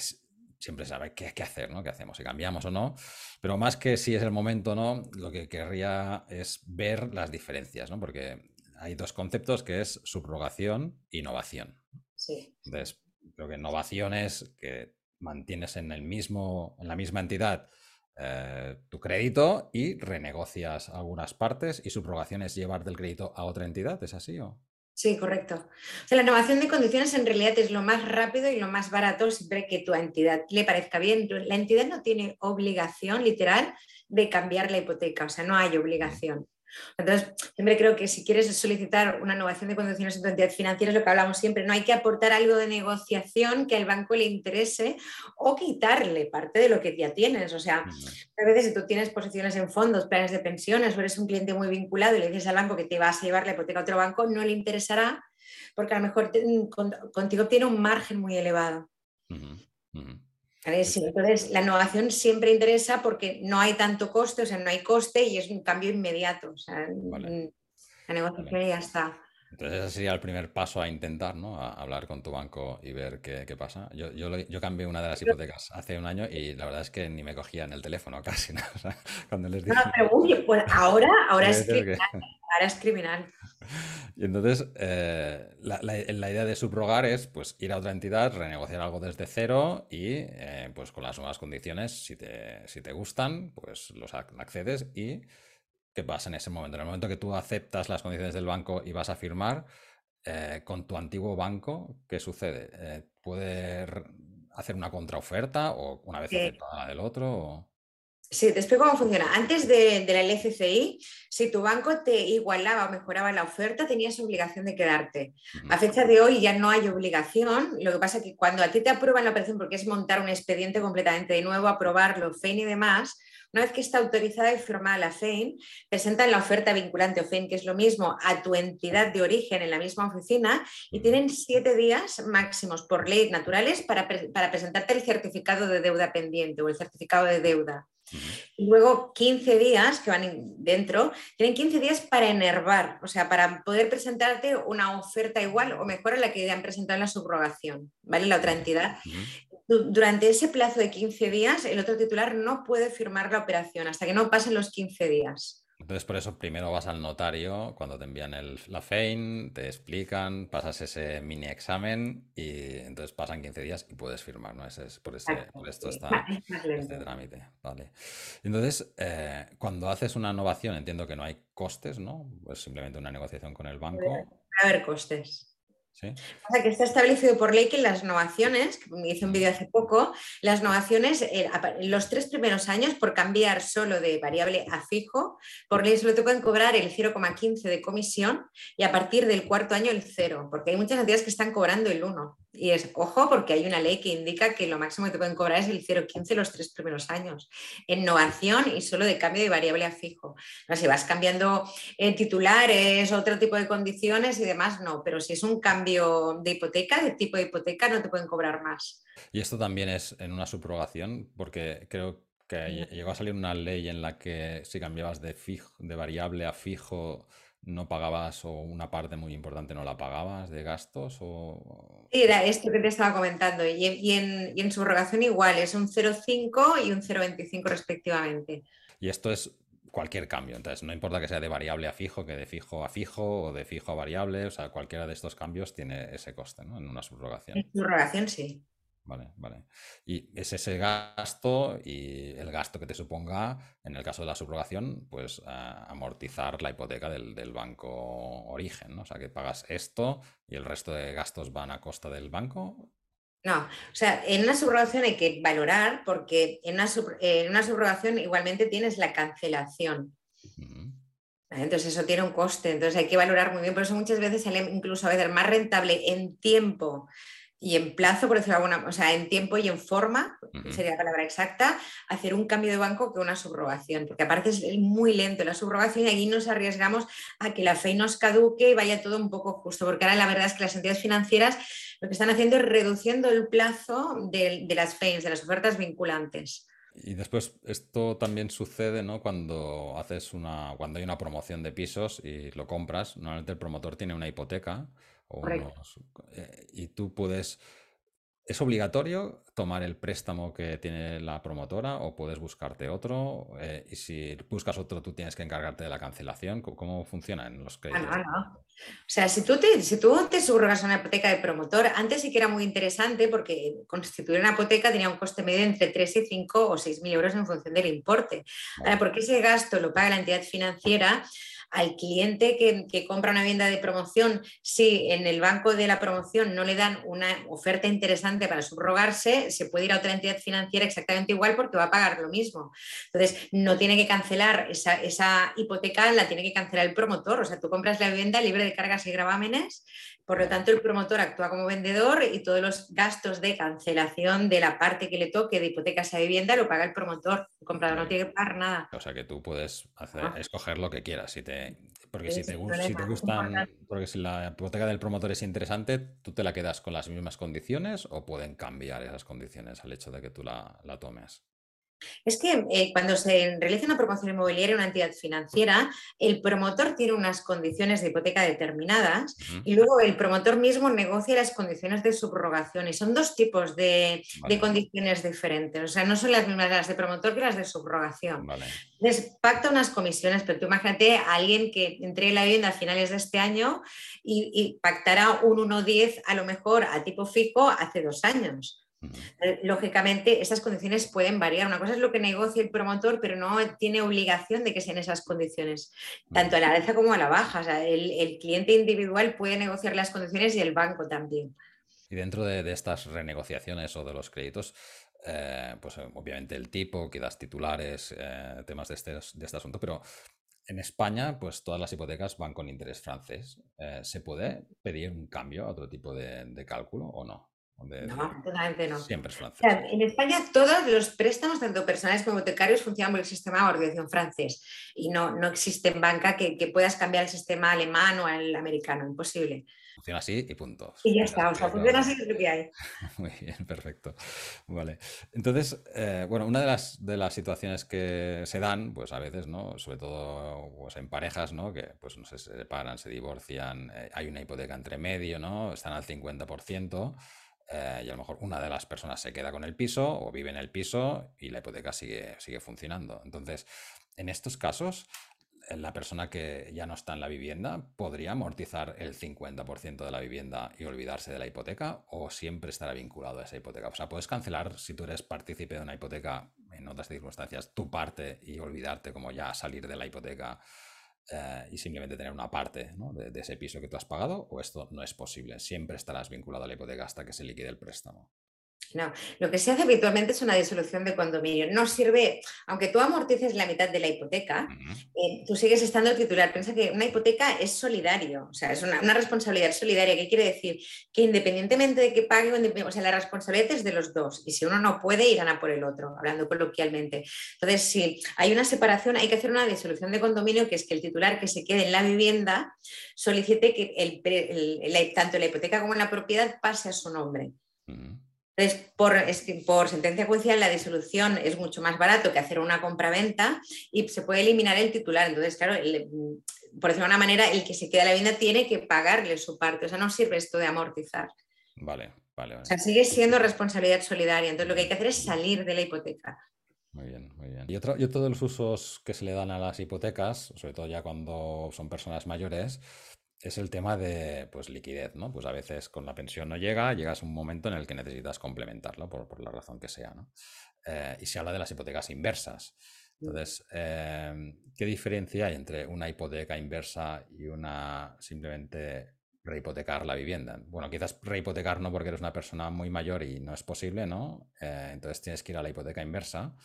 S1: siempre sabe qué, qué hacer, ¿no? ¿Qué hacemos? Si cambiamos o no. Pero más que si es el momento o no, lo que querría es ver las diferencias, ¿no? Porque hay dos conceptos que es subrogación e innovación.
S2: Sí.
S1: Entonces, creo que innovación es que mantienes en el mismo, en la misma entidad eh, tu crédito y renegocias algunas partes y subrogación es llevar del crédito a otra entidad, ¿es así o?
S2: Sí, correcto. O sea, la innovación de condiciones en realidad es lo más rápido y lo más barato siempre que tu entidad le parezca bien. La entidad no tiene obligación literal de cambiar la hipoteca, o sea, no hay obligación. Entonces, siempre creo que si quieres solicitar una innovación de condiciones en tu entidad financiera, es lo que hablamos siempre, no hay que aportar algo de negociación que al banco le interese o quitarle parte de lo que ya tienes. O sea, a veces si tú tienes posiciones en fondos, planes de pensiones o eres un cliente muy vinculado y le dices al banco que te vas a llevar la hipoteca a otro banco, no le interesará porque a lo mejor contigo tiene un margen muy elevado. Entonces, la innovación siempre interesa porque no hay tanto coste, o sea, no hay coste y es un cambio inmediato. O sea, la negociación ya está.
S1: Entonces ese sería el primer paso a intentar, ¿no? A hablar con tu banco y ver qué, qué pasa. Yo, yo, yo, cambié una de las hipotecas hace un año y la verdad es que ni me cogían el teléfono <laughs> casi, ¿no? O sea, cuando les dije...
S2: No, pero uy, pues ahora, ahora es criminal. Ahora es criminal.
S1: Y entonces eh, la, la, la, idea de subrogar es pues ir a otra entidad, renegociar algo desde cero y eh, pues con las nuevas condiciones, si te, si te gustan, pues los accedes y ¿qué pasa en ese momento? En el momento que tú aceptas las condiciones del banco y vas a firmar, eh, con tu antiguo banco, ¿qué sucede? ¿Puede hacer una contraoferta o una vez aceptada la del otro?
S2: Sí, te explico cómo funciona. Antes de, la LCCI, si tu banco te igualaba o mejoraba la oferta, tenías obligación de quedarte. A fecha de hoy ya no hay obligación. Lo que pasa es que cuando a ti te aprueban la operación, porque es montar un expediente completamente de nuevo, aprobarlo, FEIN y demás, una vez que está autorizada y firmada la FEIN, presentan la oferta vinculante o FEIN, que es lo mismo, a tu entidad de origen en la misma oficina y tienen siete días máximos por ley naturales para, para presentarte el certificado de deuda pendiente o el certificado de deuda. Y luego 15 días que van dentro, tienen 15 días para enervar, o sea, para poder presentarte una oferta igual o mejor a la que han presentado en la subrogación, ¿vale? La otra entidad. Durante ese plazo de 15 días, el otro titular no puede firmar la operación hasta que no pasen los 15 días.
S1: Entonces, por eso primero vas al notario cuando te envían el, la FEIN, te explican, pasas ese mini examen y entonces pasan 15 días y puedes firmar, ¿no? Ese es, por, ese, por esto está <laughs> este trámite. Vale. Entonces, eh, cuando haces una innovación, entiendo que no hay costes, ¿no? Pues simplemente una negociación con el banco.
S2: A haber costes. O sea, que está establecido por ley que las innovaciones, que me hice un vídeo hace poco, las innovaciones, eh, los tres primeros años, por cambiar solo de variable a fijo, por ley solo te pueden cobrar el 0,15 de comisión y a partir del cuarto año el 0, porque hay muchas entidades que están cobrando el 1. Y es, ojo, porque hay una ley que indica que lo máximo que te pueden cobrar es el 0,15 los tres primeros años. Innovación y solo de cambio de variable a fijo. Si vas cambiando eh, titulares, otro tipo de condiciones y demás, no. Pero si es un cambio de hipoteca, de tipo de hipoteca, no te pueden cobrar más.
S1: Y esto también es en una subrogación, porque creo que llegó a salir una ley en la que si cambiabas de, fijo, de variable a fijo no pagabas o una parte muy importante no la pagabas de gastos o...
S2: Era esto que te estaba comentando y, en, y en subrogación igual, es un 0,5 y un 0,25 respectivamente.
S1: Y esto es cualquier cambio, entonces no importa que sea de variable a fijo, que de fijo a fijo o de fijo a variable, o sea, cualquiera de estos cambios tiene ese coste, ¿no? En una subrogación. En
S2: subrogación sí.
S1: Vale, vale. Y es ese gasto y el gasto que te suponga, en el caso de la subrogación, pues amortizar la hipoteca del, banco origen, ¿no? O sea, que pagas esto y el resto de gastos van a costa del banco.
S2: No, o sea, en una subrogación hay que valorar porque en una, en una subrogación igualmente tienes la cancelación. Entonces eso tiene un coste, entonces hay que valorar muy bien, por eso muchas veces sale incluso a veces más rentable en tiempo y en plazo, por decirlo alguna, o sea, en tiempo y en forma, sería la palabra exacta, hacer un cambio de banco que una subrogación, porque aparte es muy lento la subrogación y aquí nos arriesgamos a que la FEI nos caduque y vaya todo un poco justo, porque ahora la verdad es que las entidades financieras lo que están haciendo es reduciendo el plazo de, de las FEIs, de las ofertas vinculantes.
S1: Y después esto también sucede, ¿no? Cuando haces una, cuando hay una promoción de pisos y lo compras, normalmente el promotor tiene una hipoteca eh, y tú puedes ¿Es obligatorio tomar el préstamo que tiene la promotora o puedes buscarte otro? Eh, y si buscas otro, tú tienes que encargarte de la cancelación. ¿Cómo, funciona en los créditos?
S2: no, no. O sea, si tú, te, si tú te subrogas una hipoteca de promotor, antes sí que era muy interesante porque constituir una hipoteca tenía un coste medio entre 3 y 5 o 6 mil euros en función del importe. Ahora, porque ese gasto lo paga la entidad financiera, al cliente que, compra una vivienda de promoción, si en el banco de la promoción no le dan una oferta interesante para subrogarse, se puede ir a otra entidad financiera exactamente igual porque va a pagar lo mismo. Entonces, no tiene que cancelar esa, esa hipoteca, la tiene que cancelar el promotor. O sea, tú compras la vivienda libre de cargas y gravámenes por lo tanto, el promotor actúa como vendedor y todos los gastos de cancelación de la parte que le toque de hipoteca a esa vivienda lo paga el promotor. El comprador no tiene que pagar nada.
S1: O sea que tú puedes hacer, escoger lo que quieras. Si te, porque si te, si te, gustan, porque si la hipoteca del promotor es interesante, tú te la quedas con las mismas condiciones o pueden cambiar esas condiciones al hecho de que tú la, la tomes.
S2: Es que eh, cuando se realiza una promoción inmobiliaria en una entidad financiera, el promotor tiene unas condiciones de hipoteca determinadas y luego el promotor mismo negocia las condiciones de subrogación. Y son dos tipos de, condiciones diferentes. O sea, no son las mismas las de promotor que las de subrogación. Entonces, pacta unas comisiones, pero tú imagínate a alguien que entre la vivienda a finales de este año y, y pactará un 1,10 a lo mejor a tipo fijo hace dos años. Eh, lógicamente, esas condiciones pueden variar. Una cosa es lo que negocia el promotor, pero no tiene obligación de que sean esas condiciones, tanto a la alza como a la baja. el, cliente individual puede negociar las condiciones y el banco también.
S1: Y dentro de, estas renegociaciones o de los créditos, eh, pues eh, obviamente el tipo, quedas titulares, temas de este, de este asunto, pero en España, pues todas las hipotecas van con interés francés. ¿Se puede pedir un cambio a otro tipo de cálculo o no?
S2: No, totalmente no.
S1: Siempre es francés.
S2: en España todos los préstamos, tanto personales como hipotecarios, funcionan por el sistema de amortización francés y no, no existe en banca que, puedas cambiar el sistema alemán o el americano, imposible.
S1: Funciona así y punto.
S2: Y ya está, o sea, funciona así es lo que hay. <laughs>
S1: Muy bien, perfecto. Vale. Entonces, eh, bueno, una de las, de las situaciones que se dan, pues a veces, ¿no? Sobre todo pues, en parejas, ¿no? Que pues no sé, se separan, se divorcian, eh, hay una hipoteca entre medio, ¿no? Están al 50%. Eh, y a lo mejor una de las personas se queda con el piso o vive en el piso y la hipoteca sigue, sigue funcionando. Entonces, en estos casos, eh, la persona que ya no está en la vivienda podría amortizar el 50% de la vivienda y olvidarse de la hipoteca o siempre estará vinculado a esa hipoteca. O sea, puedes cancelar si tú eres partícipe de una hipoteca en otras circunstancias tu parte y olvidarte como ya salir de la hipoteca eh, y simplemente tener una parte de, ese piso que tú has pagado, o esto no es posible. Siempre estarás vinculado a la hipoteca que se liquide el préstamo.
S2: No, lo que se hace habitualmente es una disolución de condominio. No sirve, aunque tú amortices la mitad de la hipoteca, eh, tú sigues estando titular. Piensa que una hipoteca es solidario, o sea, es una, responsabilidad solidaria. ¿Qué quiere decir? Que independientemente de que pague, o sea, la responsabilidad es de los dos. Y si uno no puede, irán a por el otro, hablando coloquialmente. Entonces, si hay una separación, hay que hacer una disolución de condominio, que es que el titular que se quede en la vivienda solicite que el, tanto la hipoteca como la propiedad pase a su nombre. Entonces, por, por sentencia judicial, la disolución es mucho más barato que hacer una compraventa y se puede eliminar el titular. Entonces, claro, por decirlo de una manera, el que se queda la vivienda tiene que pagarle su parte. O sea, no sirve esto de amortizar.
S1: Vale, vale. O
S2: sea, sigue siendo responsabilidad solidaria. Entonces, lo que hay que hacer es salir de la hipoteca.
S1: Muy bien, muy bien. Y otro, y otro de los usos que se le dan a las hipotecas, sobre todo ya cuando son personas mayores, es el tema de pues, liquidez, ¿no? Pues a veces con la pensión no llega, llegas a un momento en el que necesitas complementarlo por, la razón que sea, ¿no? Eh, y se habla de las hipotecas inversas. Entonces, em, ¿qué diferencia hay entre una hipoteca inversa y una simplemente rehipotecar la vivienda? Bueno, quizás rehipotecar no porque eres una persona muy mayor y no es posible, ¿no? Eh, entonces tienes que ir a la hipoteca inversa.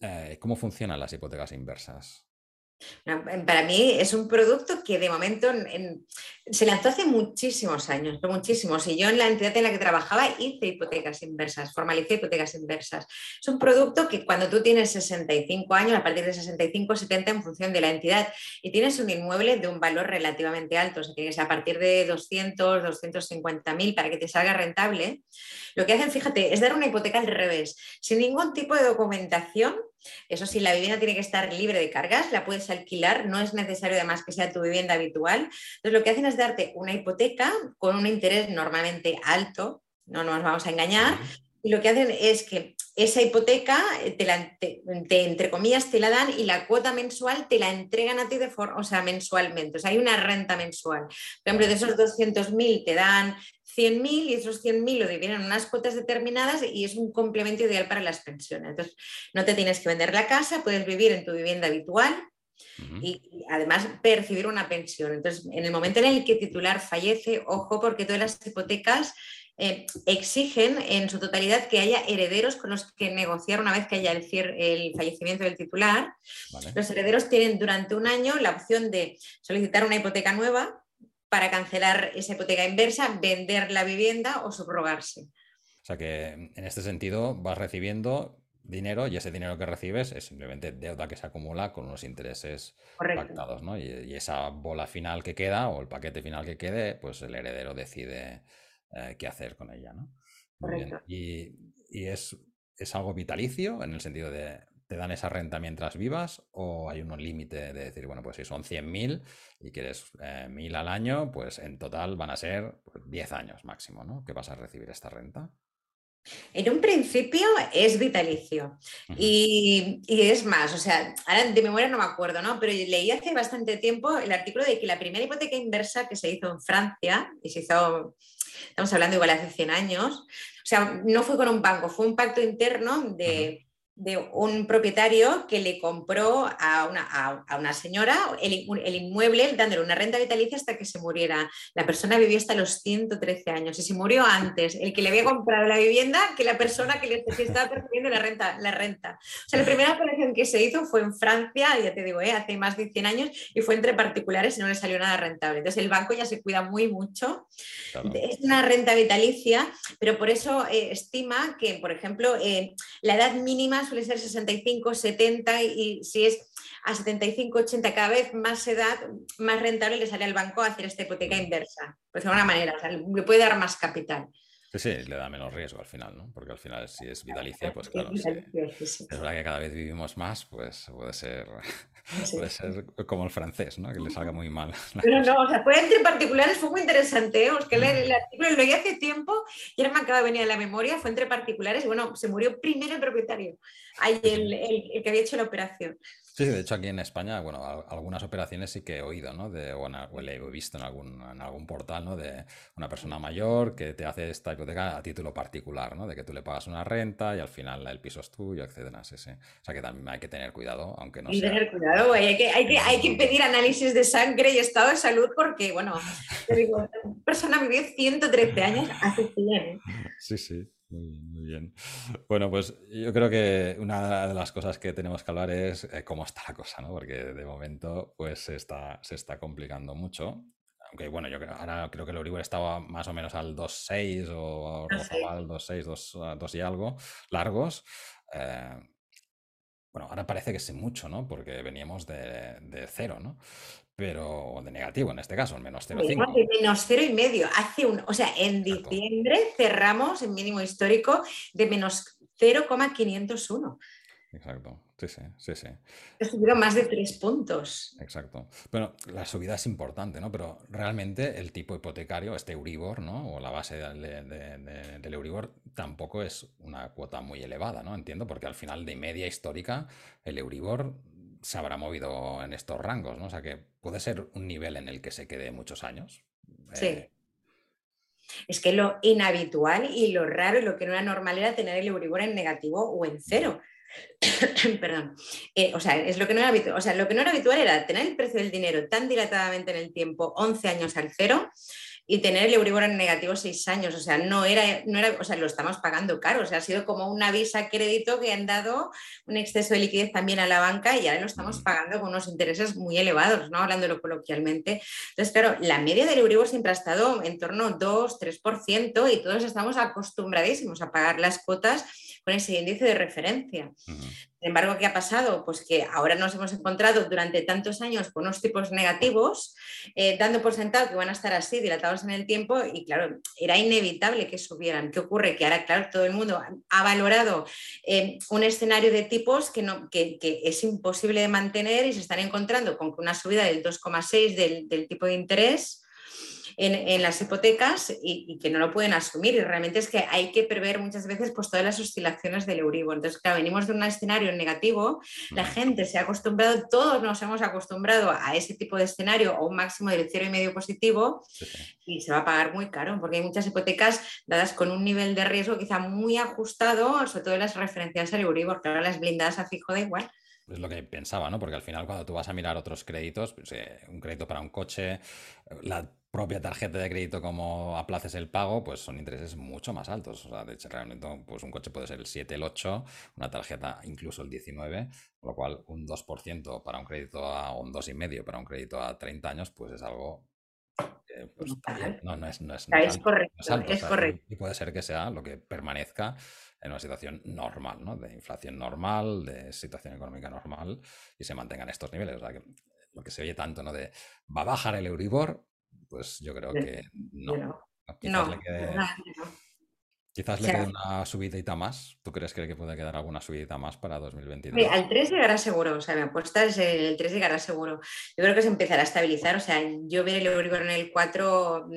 S1: Eh, ¿Cómo funcionan las hipotecas inversas?
S2: Para mí es un producto que de momento se lanzó hace muchísimos años, muchísimos. Y yo en la entidad en la que trabajaba hice hipotecas inversas, formalicé hipotecas inversas. Es un producto que cuando tú tienes 65 años, a partir de 65, 70 en función de la entidad, y tienes un inmueble de un valor relativamente alto, o sea, que a partir de 200, 250 mil para que te salga rentable, lo que hacen, fíjate, es dar una hipoteca al revés, sin ningún tipo de documentación eso sí, la vivienda tiene que estar libre de cargas, la puedes alquilar, no es necesario además que sea tu vivienda habitual. Entonces, lo que hacen es darte una hipoteca con un interés normalmente alto, no nos vamos a engañar, y lo que hacen es que esa hipoteca, eh, te la, entre comillas, te la dan y la cuota mensual te la entregan a ti de forma, o sea, mensualmente. O sea, hay una renta mensual. Por ejemplo, de esos 200.000 te dan 100.000 y esos 100.000 lo dividen en unas cuotas determinadas y es un complemento ideal para las pensiones. Entonces, no te tienes que vender la casa, puedes vivir en tu vivienda habitual y además percibir una pensión. Entonces, en el momento en el que el titular fallece, ojo, porque todas las hipotecas eh, exigen en su totalidad que haya herederos con los que negociar una vez que haya el, el fallecimiento del titular. Los herederos tienen durante un año la opción de solicitar una hipoteca nueva para cancelar esa hipoteca inversa, vender la vivienda o subrogarse.
S1: O sea que en este sentido vas recibiendo dinero y ese dinero que recibes es simplemente deuda que se acumula con unos intereses pactados, ¿no? Y, esa bola final que queda o el paquete final que quede, pues el heredero decide eh, qué hacer con ella, ¿no? Y, es, algo vitalicio en el sentido de te dan esa renta mientras vivas o hay un límite de decir, bueno, pues si son 100.000 y quieres eh, 1.000 al año, pues en total van a ser 10 pues, años máximo, ¿no? Que vas a recibir esta renta.
S2: En un principio es vitalicio y, y, es más, o sea, ahora de memoria no me acuerdo, ¿no? Pero leí hace bastante tiempo el artículo de que la primera hipoteca inversa que se hizo en Francia y se hizo estamos hablando igual hace 100 años, o sea, no fue con un banco, fue un pacto interno de de un propietario que le compró a una, a, una señora el, inmueble dándole una renta vitalicia hasta que se muriera. La persona vivió hasta los 113 años y se murió antes el que le había comprado la vivienda que la persona que le <laughs> estaba percibiendo la renta, la renta. O sea, la primera operación que se hizo fue en Francia, ya te digo, ¿eh? hace más de 100 años, y fue entre particulares y no le salió nada rentable. Entonces el banco ya se cuida muy mucho. Es una renta vitalicia, pero por eso eh, estima que, por ejemplo, eh, la edad mínima suele ser 65, 70 y si es a 75, 80 cada vez más edad, más rentable le sale al banco hacer esta hipoteca inversa. Pues de alguna manera, le puede dar más capital.
S1: Sí, sí, le da menos riesgo al final, ¿no? Porque al final si es vitalicia, pues claro, es verdad que cada vez vivimos más, pues puede ser, puede ser como el francés, ¿no? Que le salga muy mal. <laughs>
S2: Pero no, o sea, puede entre particulares, fue muy interesante, ¿eh? que el, <laughs> artículo lo leí hace tiempo y ahora me acaba de venir a la memoria, fue entre particulares y bueno, se murió primero el propietario, ahí el, el que había hecho la operación.
S1: Sí, de hecho aquí en España, bueno, algunas operaciones sí que he oído, ¿no? De, o, le he visto en algún, en algún portal, ¿no? De una persona mayor que te hace esta hipoteca a título particular, ¿no? De que tú le pagas una renta y al final el piso es tuyo, etcétera. Sí, sí. O sea que también hay que tener cuidado, aunque no
S2: sea... tener cuidado, hay que, hay, que, hay que pedir análisis de sangre y estado de salud porque, bueno, te digo, una persona vivió 113 años hace 100. ¿eh?
S1: Sí, sí. Muy bien, Bueno, pues yo creo que una de las cosas que tenemos que hablar es eh, cómo está la cosa, ¿no? Porque de momento pues se está, se está complicando mucho. Aunque bueno, yo creo, ahora creo que el Euribor estaba más o menos al 2.6 o al 2.6, 2, y algo, largos. Eh, bueno, ahora parece que es mucho, ¿no? Porque veníamos de, de cero, ¿no? Pero de negativo en este caso, el menos 0,5.
S2: De menos 0,5. Hace un, o sea, en diciembre cerramos en mínimo histórico de menos 0,501.
S1: Exacto, sí, sí, sí, sí.
S2: Ha subido más de tres puntos.
S1: Exacto. Bueno, la subida es importante, ¿no? Pero realmente el tipo hipotecario, este Euribor, ¿no? O la base del Euribor tampoco es una cuota muy elevada, ¿no? Entiendo, porque al final de media histórica el Euribor se habrá movido en estos rangos, ¿no? O sea que puede ser un nivel en el que se quede muchos años.
S2: Sí. Eh, es que lo inhabitual y lo raro y lo que no era normal era tener el Euribor en negativo o en cero. <coughs> Perdón. Eh, o sea, es lo que no era habitual. O sea, lo que no era habitual era tener el precio del dinero tan dilatadamente en el tiempo, 11 años al cero, y tener el Euribor en negativo seis años. O sea, no era, no era, o sea, lo estamos pagando caro. O sea, ha sido como una visa crédito que han dado un exceso de liquidez también a la banca y ahora lo estamos pagando con unos intereses muy elevados, ¿no? Hablándolo coloquialmente. Entonces, claro, la media del Euribor siempre ha estado en torno a 2, 3% y todos estamos acostumbradísimos a pagar las cuotas con ese índice de referencia. Sin embargo, ¿qué ha pasado? Pues que ahora nos hemos encontrado durante tantos años con unos tipos negativos, eh, dando por sentado que van a estar así, dilatados en el tiempo, y claro, era inevitable que subieran. ¿Qué ocurre? Que ahora, claro, todo el mundo ha valorado eh, un escenario de tipos que, no, que, es imposible de mantener y se están encontrando con una subida del 2,6 del, del tipo de interés en, las hipotecas y, que no lo pueden asumir. Y realmente es que hay que prever muchas veces pues, todas las oscilaciones del Euribor. Entonces, claro, venimos de un escenario negativo, la gente se ha acostumbrado, todos nos hemos acostumbrado a ese tipo de escenario o un máximo del cero y medio positivo y se va a pagar muy caro porque hay muchas hipotecas dadas con un nivel de riesgo quizá muy ajustado, sobre todo las referencias al Euribor, claro, las blindadas a fijo da igual
S1: es lo que pensaba, ¿no? Porque al final cuando tú vas a mirar otros créditos, pues, eh, un crédito para un coche, la propia tarjeta de crédito como aplaces el pago, pues son intereses mucho más altos. O sea, de hecho, realmente pues un coche puede ser el 7, el 8, una tarjeta incluso el 19, con lo cual un 2% para un crédito a un 2,5 para un crédito a 30 años, pues es algo pues, no, no, es, no es,
S2: es correcto, es correcto.
S1: Y puede ser que sea lo que permanezca en una situación normal, ¿no? De inflación normal, de situación económica normal y se mantengan estos niveles. O sea, que lo que se oye tanto, ¿no? De va a bajar el Euribor, pues yo creo que no.
S2: Quizás
S1: le quede, quizás le quede una subidita más. ¿Tú crees que le puede quedar alguna subidita más para 2022?
S2: al 3 llegará seguro, o sea, mi apuesta es el 3 llegará seguro. Yo creo que se empezará a estabilizar, o sea, yo ver el Euribor en el 4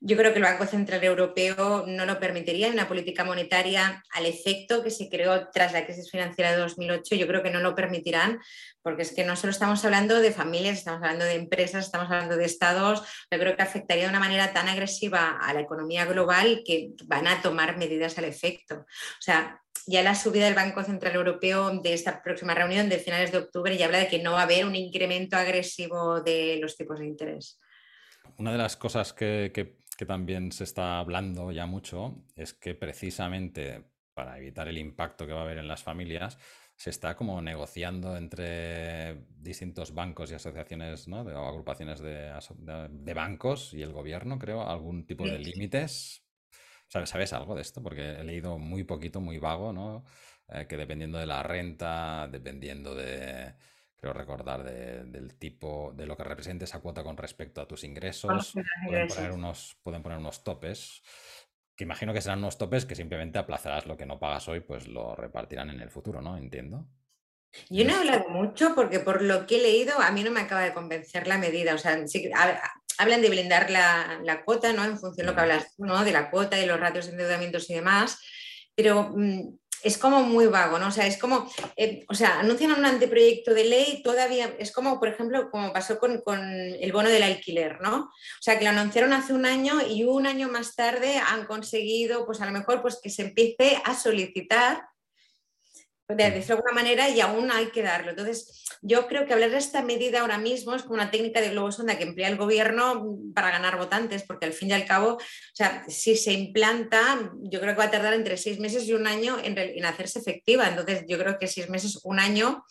S2: yo creo que el Banco Central Europeo no lo permitiría en una política monetaria al efecto que se creó tras la crisis financiera de 2008. Yo creo que no lo permitirán porque es que no solo estamos hablando de familias, estamos hablando de empresas, estamos hablando de estados. Yo creo que afectaría de una manera tan agresiva a la economía global que van a tomar medidas al efecto. O sea, ya la subida del Banco Central Europeo de esta próxima reunión de finales de octubre ya habla de que no va a haber un incremento agresivo de los tipos de interés.
S1: Una de las cosas que, que que también se está hablando ya mucho es que precisamente para evitar el impacto que va a haber en las familias, se está como negociando entre distintos bancos y asociaciones ¿no? de, o agrupaciones de, bancos y el gobierno, creo, algún tipo de límites. ¿Sabes, ¿Sabes algo de esto? Porque he leído muy poquito, muy vago, ¿no? Eh, que dependiendo de la renta, dependiendo de, creo recordar, del tipo, de lo que represente esa cuota con respecto a tus ingresos. Pueden poner, unos, pueden poner unos topes, que imagino que serán unos topes que simplemente aplazarás lo que no pagas hoy, pues lo repartirán en el futuro, ¿no? Entiendo.
S2: Yo no he hablado mucho porque por lo que he leído a mí no me acaba de convencer la medida. O sea, hablan de blindar la, cuota, ¿no? En función de lo que hablas tú, ¿no? De la cuota y los ratios de endeudamientos y demás. Pero mm, es como muy vago, ¿no? O sea, es como, eh, o sea, anuncian un anteproyecto de ley, todavía, es como, por ejemplo, como pasó con, con, el bono del alquiler, ¿no? O sea, que lo anunciaron hace un año y un año más tarde han conseguido, pues a lo mejor, pues que se empiece a solicitar de decirlo alguna manera y aún hay que darlo. Entonces, yo creo que hablar de esta medida ahora mismo es como una técnica de globo sonda que emplea el gobierno para ganar votantes, porque al fin y al cabo, o sea, si se implanta, yo creo que va a tardar entre seis meses y un año en, hacerse efectiva. Entonces, yo creo que seis meses, un año,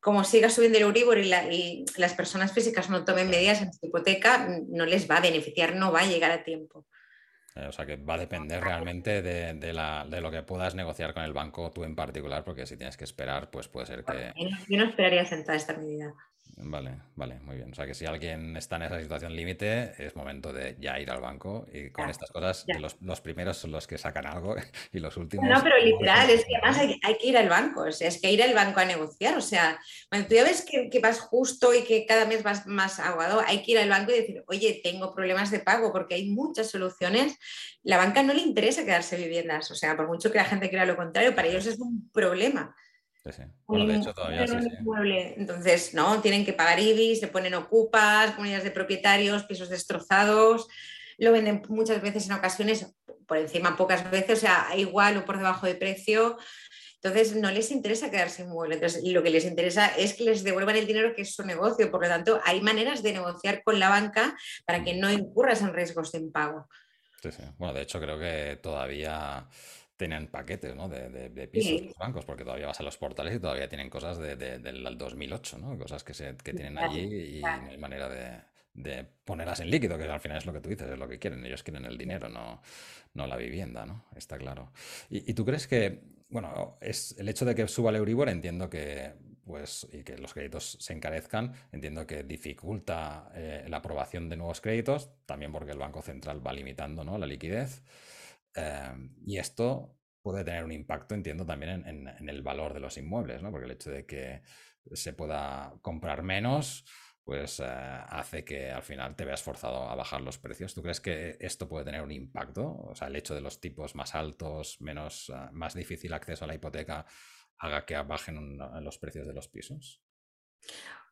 S2: como siga subiendo el Euribor y, y las personas físicas no tomen medidas en su hipoteca, no les va a beneficiar, no va a llegar a tiempo.
S1: Eh, o sea que va a depender realmente de, de, la, de, lo que puedas negociar con el banco tú en particular, porque si tienes que esperar, pues puede ser que...
S2: Yo no esperaría sentar esta medida.
S1: Vale, vale, muy bien. O sea que si alguien está en esa situación límite, es momento de ya ir al banco y con estas cosas los, primeros son los que sacan algo <laughs> y los últimos...
S2: No, pero literal, es que además hay, que ir al banco, o sea, es que ir al banco a negociar, o sea, cuando tú ya ves que, que, vas justo y que cada mes vas más aguado, hay que ir al banco y decir, oye, tengo problemas de pago porque hay muchas soluciones. La banca no le interesa quedarse viviendas, o sea, por mucho que la gente crea lo contrario, para ellos es un problema. Entonces, ¿no? Tienen que pagar IBIS, se ponen ocupas, comunidades de propietarios, pisos destrozados. Lo venden muchas veces en ocasiones por encima, pocas veces, o sea, igual o por debajo de precio. Entonces, no les interesa quedarse inmueble. Entonces, lo que les interesa es que les devuelvan el dinero que es su negocio. Por lo tanto, hay maneras de negociar con la banca para que no incurras en riesgos de impago.
S1: Sí, sí. Bueno, de hecho, creo que todavía tienen paquetes ¿no? de, pisos los bancos, porque todavía vas a los portales y todavía tienen cosas del 2008, ¿no? cosas que, se, que tienen allí y no hay manera de, de ponerlas en líquido, que al final es lo que tú dices, es lo que quieren. Ellos quieren el dinero, no, no la vivienda, ¿no? Está claro. ¿Y, tú crees que, bueno, es el hecho de que suba el Euribor, entiendo que, pues, y que los créditos se encarezcan, entiendo que dificulta eh, la aprobación de nuevos créditos, también porque el Banco Central va limitando, ¿no? La liquidez. Eh, y esto puede tener un impacto, entiendo, también en, el valor de los inmuebles, ¿no? Porque el hecho de que se pueda comprar menos, pues eh, hace que al final te veas forzado a bajar los precios. ¿Tú crees que esto puede tener un impacto? O sea, el hecho de los tipos más altos, menos, eh, más difícil acceso a la hipoteca, haga que bajen los precios de los pisos?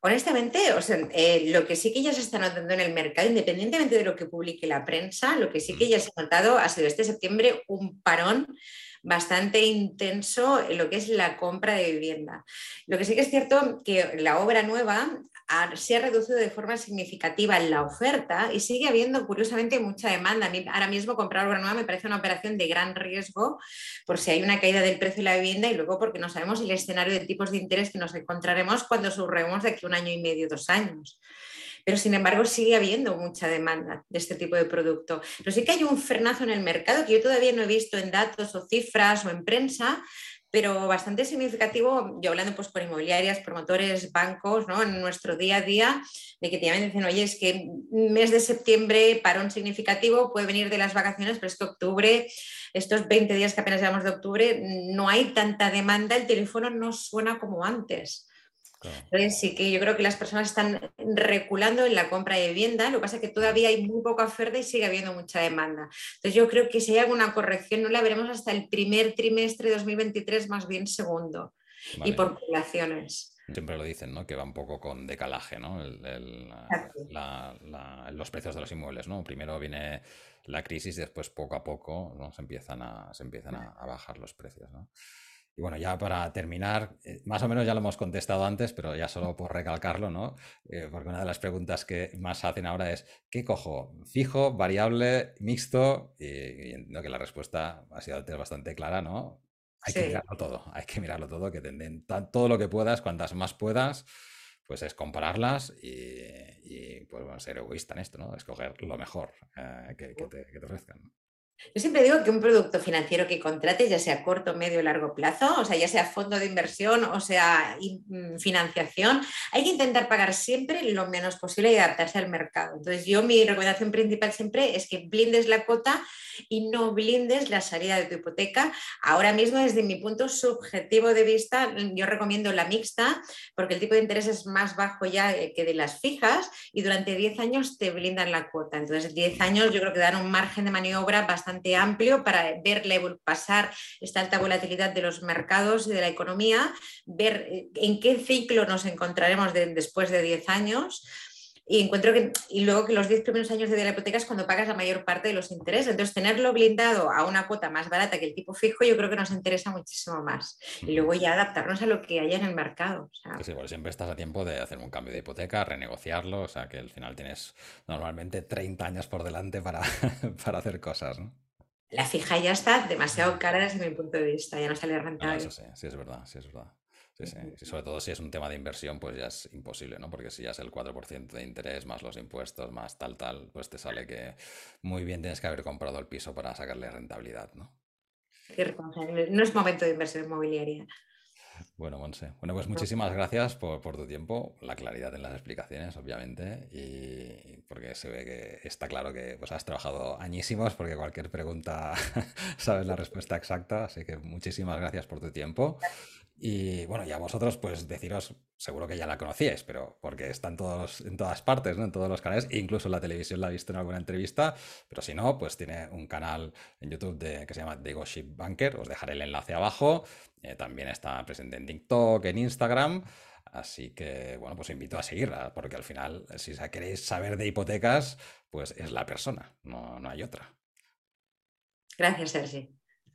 S2: Honestamente, o sea, eh, lo que sí que ya se está notando en el mercado, independientemente de lo que publique la prensa, lo que sí que ya se ha notado ha sido este septiembre un parón bastante intenso en lo que es la compra de vivienda. Lo que sí que es cierto que la obra nueva se ha reducido de forma significativa en la oferta y sigue habiendo, curiosamente, mucha demanda. ahora mismo comprar obra nueva me parece una operación de gran riesgo por si hay una caída del precio de la vivienda y luego porque no sabemos el escenario de tipos de interés que nos encontraremos cuando surremos de aquí un año y medio, dos años pero sin embargo sigue habiendo mucha demanda de este tipo de producto. Pero sí que hay un frenazo en el mercado que yo todavía no he visto en datos o cifras o en prensa, pero bastante significativo, yo hablando pues por inmobiliarias, promotores, bancos, ¿no? en nuestro día a día, de que te dicen, oye, es que mes de septiembre, parón significativo, puede venir de las vacaciones, pero es que octubre, estos 20 días que apenas llevamos de octubre, no hay tanta demanda, el teléfono no suena como antes. Entonces sí que yo creo que las personas están reculando en la compra de vivienda, lo que pasa es que todavía hay muy poca oferta y sigue habiendo mucha demanda. Entonces yo creo que si hay alguna corrección no la veremos hasta el primer trimestre de 2023, más bien segundo, y por poblaciones.
S1: Siempre lo dicen, ¿no? Que va un poco con decalaje, ¿no? los precios de los inmuebles, ¿no? Primero viene la crisis y después poco a poco ¿no? se empiezan, a, se empiezan a, a bajar los precios, ¿no? Y bueno, ya para terminar, eh, más o menos ya lo hemos contestado antes, pero ya solo por recalcarlo, ¿no? Eh, porque una de las preguntas que más hacen ahora es, ¿qué cojo? ¿Fijo, variable, mixto? Y, entiendo que la respuesta ha sido bastante clara, ¿no? Hay que mirarlo todo, hay que mirarlo todo, que tenden todo lo que puedas, cuantas más puedas, pues es compararlas y, pues bueno, ser egoísta en esto, ¿no? Escoger lo mejor eh, que, te, que te ofrezcan.
S2: Yo siempre digo que un producto financiero que contrates, ya sea corto, medio o largo plazo, o sea, ya sea fondo de inversión o sea mm, financiación, hay que intentar pagar siempre lo menos posible y adaptarse al mercado. Entonces, yo mi recomendación principal siempre es que blindes la cota y no blindes la salida de tu hipoteca. Ahora mismo, desde mi punto subjetivo de vista, yo recomiendo la mixta porque el tipo de interés es más bajo ya eh, que de las fijas y durante 10 años te blindan la cuota. Entonces, 10 años yo creo que dan un margen de maniobra bastante amplio para ver pasar esta alta volatilidad de los mercados y de la economía, ver eh, en qué ciclo nos encontraremos después de 10 años y encuentro que, y luego que los 10 primeros años de la hipoteca es cuando pagas la mayor parte de los intereses. Entonces, tenerlo blindado a una cuota más barata que el tipo fijo, yo creo que nos interesa muchísimo más. Y luego ya adaptarnos a lo que haya en el mercado.
S1: siempre estás a tiempo de hacer un cambio de hipoteca, renegociarlo, o sea, que al final tienes normalmente 30 años por delante para, <laughs> para hacer cosas,
S2: La fija ya está demasiado cara desde mi punto de vista, ya no sale rentable.
S1: eso sí, sí es verdad, sí es verdad. Sí, Sobre todo si es un tema de inversión, pues ya es imposible, ¿no? Porque si ya es el 4% de interés, más los impuestos, más tal, tal, pues te sale que muy bien tienes que haber comprado el piso para sacarle rentabilidad, ¿no?
S2: No es momento de inversión inmobiliaria.
S1: Bueno, Monse. Bueno, pues muchísimas gracias por, tu tiempo, la claridad en las explicaciones, obviamente, y porque se ve que está claro que pues, has trabajado añísimos, porque cualquier pregunta <laughs> sabes la respuesta exacta, así que muchísimas gracias por tu tiempo. Y bueno, ya vosotros, pues deciros, seguro que ya la conocíais, pero porque están todos en todas partes, ¿no? En todos los canales, incluso en la televisión la he visto en alguna entrevista, pero si no, pues tiene un canal en YouTube de, que se llama The Gossip Banker, os dejaré el enlace abajo. Eh, también está presente en TikTok, en Instagram. Así que, bueno, pues invito a seguirla, porque al final, si queréis saber de hipotecas, pues es la persona, no, no hay otra.
S2: Gracias, Sergi.